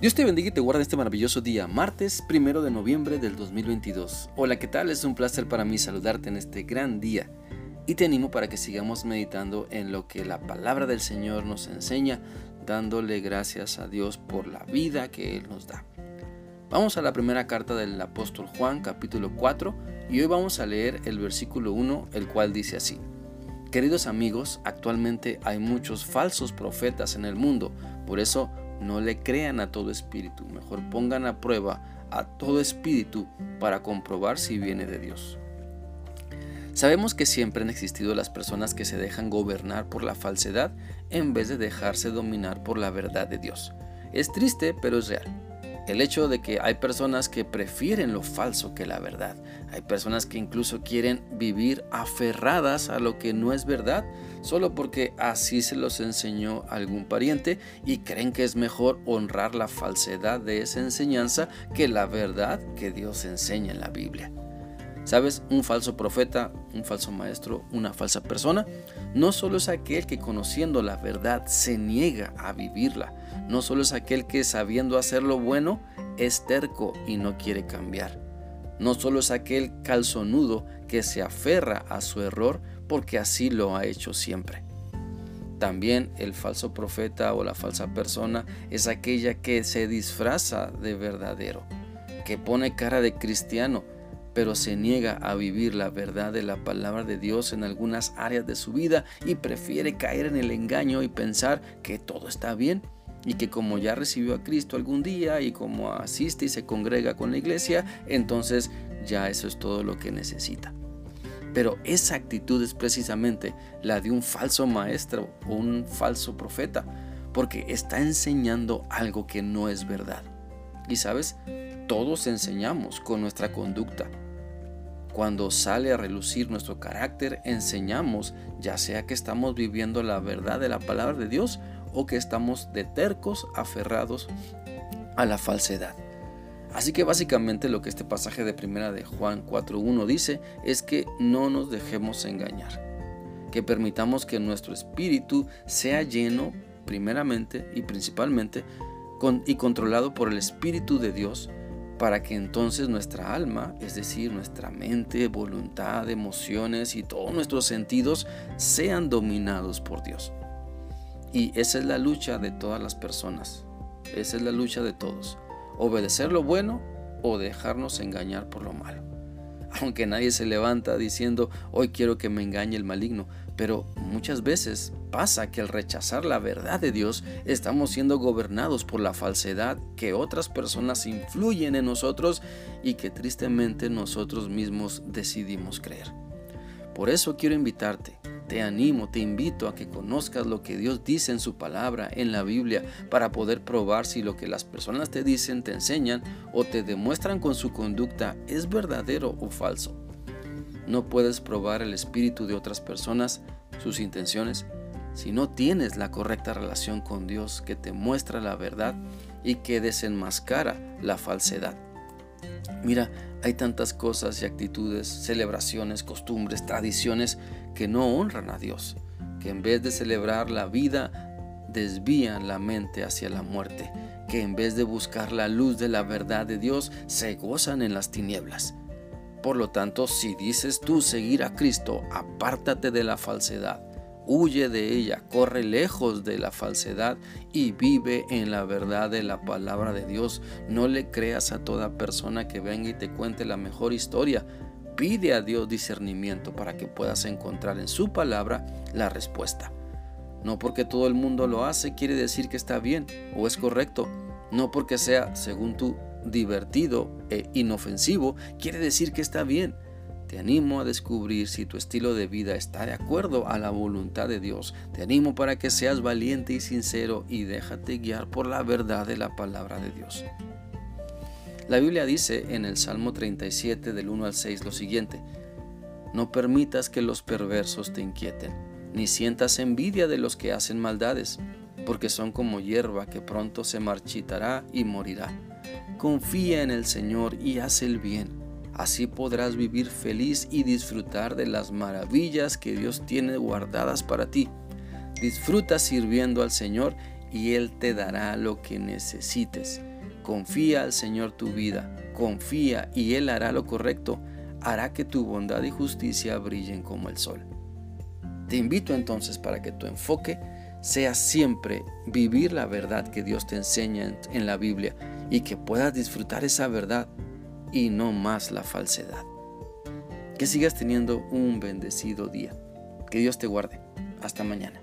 Dios te bendiga y te guarde este maravilloso día, martes primero de noviembre del 2022. Hola, ¿qué tal? Es un placer para mí saludarte en este gran día y te animo para que sigamos meditando en lo que la palabra del Señor nos enseña, dándole gracias a Dios por la vida que Él nos da. Vamos a la primera carta del apóstol Juan, capítulo 4, y hoy vamos a leer el versículo 1, el cual dice así. Queridos amigos, actualmente hay muchos falsos profetas en el mundo, por eso no le crean a todo espíritu, mejor pongan a prueba a todo espíritu para comprobar si viene de Dios. Sabemos que siempre han existido las personas que se dejan gobernar por la falsedad en vez de dejarse dominar por la verdad de Dios. Es triste, pero es real el hecho de que hay personas que prefieren lo falso que la verdad. Hay personas que incluso quieren vivir aferradas a lo que no es verdad, solo porque así se los enseñó algún pariente y creen que es mejor honrar la falsedad de esa enseñanza que la verdad que Dios enseña en la Biblia. ¿Sabes? Un falso profeta, un falso maestro, una falsa persona, no solo es aquel que conociendo la verdad se niega a vivirla, no solo es aquel que sabiendo hacer lo bueno es terco y no quiere cambiar. No solo es aquel calzonudo que se aferra a su error porque así lo ha hecho siempre. También el falso profeta o la falsa persona es aquella que se disfraza de verdadero, que pone cara de cristiano, pero se niega a vivir la verdad de la palabra de Dios en algunas áreas de su vida y prefiere caer en el engaño y pensar que todo está bien y que como ya recibió a Cristo algún día y como asiste y se congrega con la iglesia, entonces ya eso es todo lo que necesita. Pero esa actitud es precisamente la de un falso maestro o un falso profeta, porque está enseñando algo que no es verdad. Y sabes, todos enseñamos con nuestra conducta. Cuando sale a relucir nuestro carácter, enseñamos, ya sea que estamos viviendo la verdad de la palabra de Dios o que estamos de tercos aferrados a la falsedad. Así que básicamente lo que este pasaje de primera de Juan 4.1 dice es que no nos dejemos engañar, que permitamos que nuestro espíritu sea lleno primeramente y principalmente y controlado por el Espíritu de Dios para que entonces nuestra alma, es decir, nuestra mente, voluntad, emociones y todos nuestros sentidos sean dominados por Dios. Y esa es la lucha de todas las personas. Esa es la lucha de todos. Obedecer lo bueno o dejarnos engañar por lo malo. Aunque nadie se levanta diciendo, hoy quiero que me engañe el maligno, pero muchas veces pasa que al rechazar la verdad de Dios estamos siendo gobernados por la falsedad que otras personas influyen en nosotros y que tristemente nosotros mismos decidimos creer. Por eso quiero invitarte te animo, te invito a que conozcas lo que Dios dice en su palabra, en la Biblia, para poder probar si lo que las personas te dicen, te enseñan o te demuestran con su conducta es verdadero o falso. No puedes probar el espíritu de otras personas, sus intenciones, si no tienes la correcta relación con Dios que te muestra la verdad y que desenmascara la falsedad. Mira, hay tantas cosas y actitudes, celebraciones, costumbres, tradiciones que no honran a Dios, que en vez de celebrar la vida, desvían la mente hacia la muerte, que en vez de buscar la luz de la verdad de Dios, se gozan en las tinieblas. Por lo tanto, si dices tú seguir a Cristo, apártate de la falsedad huye de ella, corre lejos de la falsedad y vive en la verdad de la palabra de Dios. No le creas a toda persona que venga y te cuente la mejor historia. Pide a Dios discernimiento para que puedas encontrar en su palabra la respuesta. No porque todo el mundo lo hace quiere decir que está bien o es correcto. No porque sea, según tú, divertido e inofensivo quiere decir que está bien. Te animo a descubrir si tu estilo de vida está de acuerdo a la voluntad de Dios. Te animo para que seas valiente y sincero y déjate guiar por la verdad de la palabra de Dios. La Biblia dice en el Salmo 37 del 1 al 6 lo siguiente, No permitas que los perversos te inquieten, ni sientas envidia de los que hacen maldades, porque son como hierba que pronto se marchitará y morirá. Confía en el Señor y haz el bien Así podrás vivir feliz y disfrutar de las maravillas que Dios tiene guardadas para ti. Disfruta sirviendo al Señor y Él te dará lo que necesites. Confía al Señor tu vida, confía y Él hará lo correcto, hará que tu bondad y justicia brillen como el sol. Te invito entonces para que tu enfoque sea siempre vivir la verdad que Dios te enseña en la Biblia y que puedas disfrutar esa verdad y no más la falsedad. Que sigas teniendo un bendecido día. Que Dios te guarde. Hasta mañana.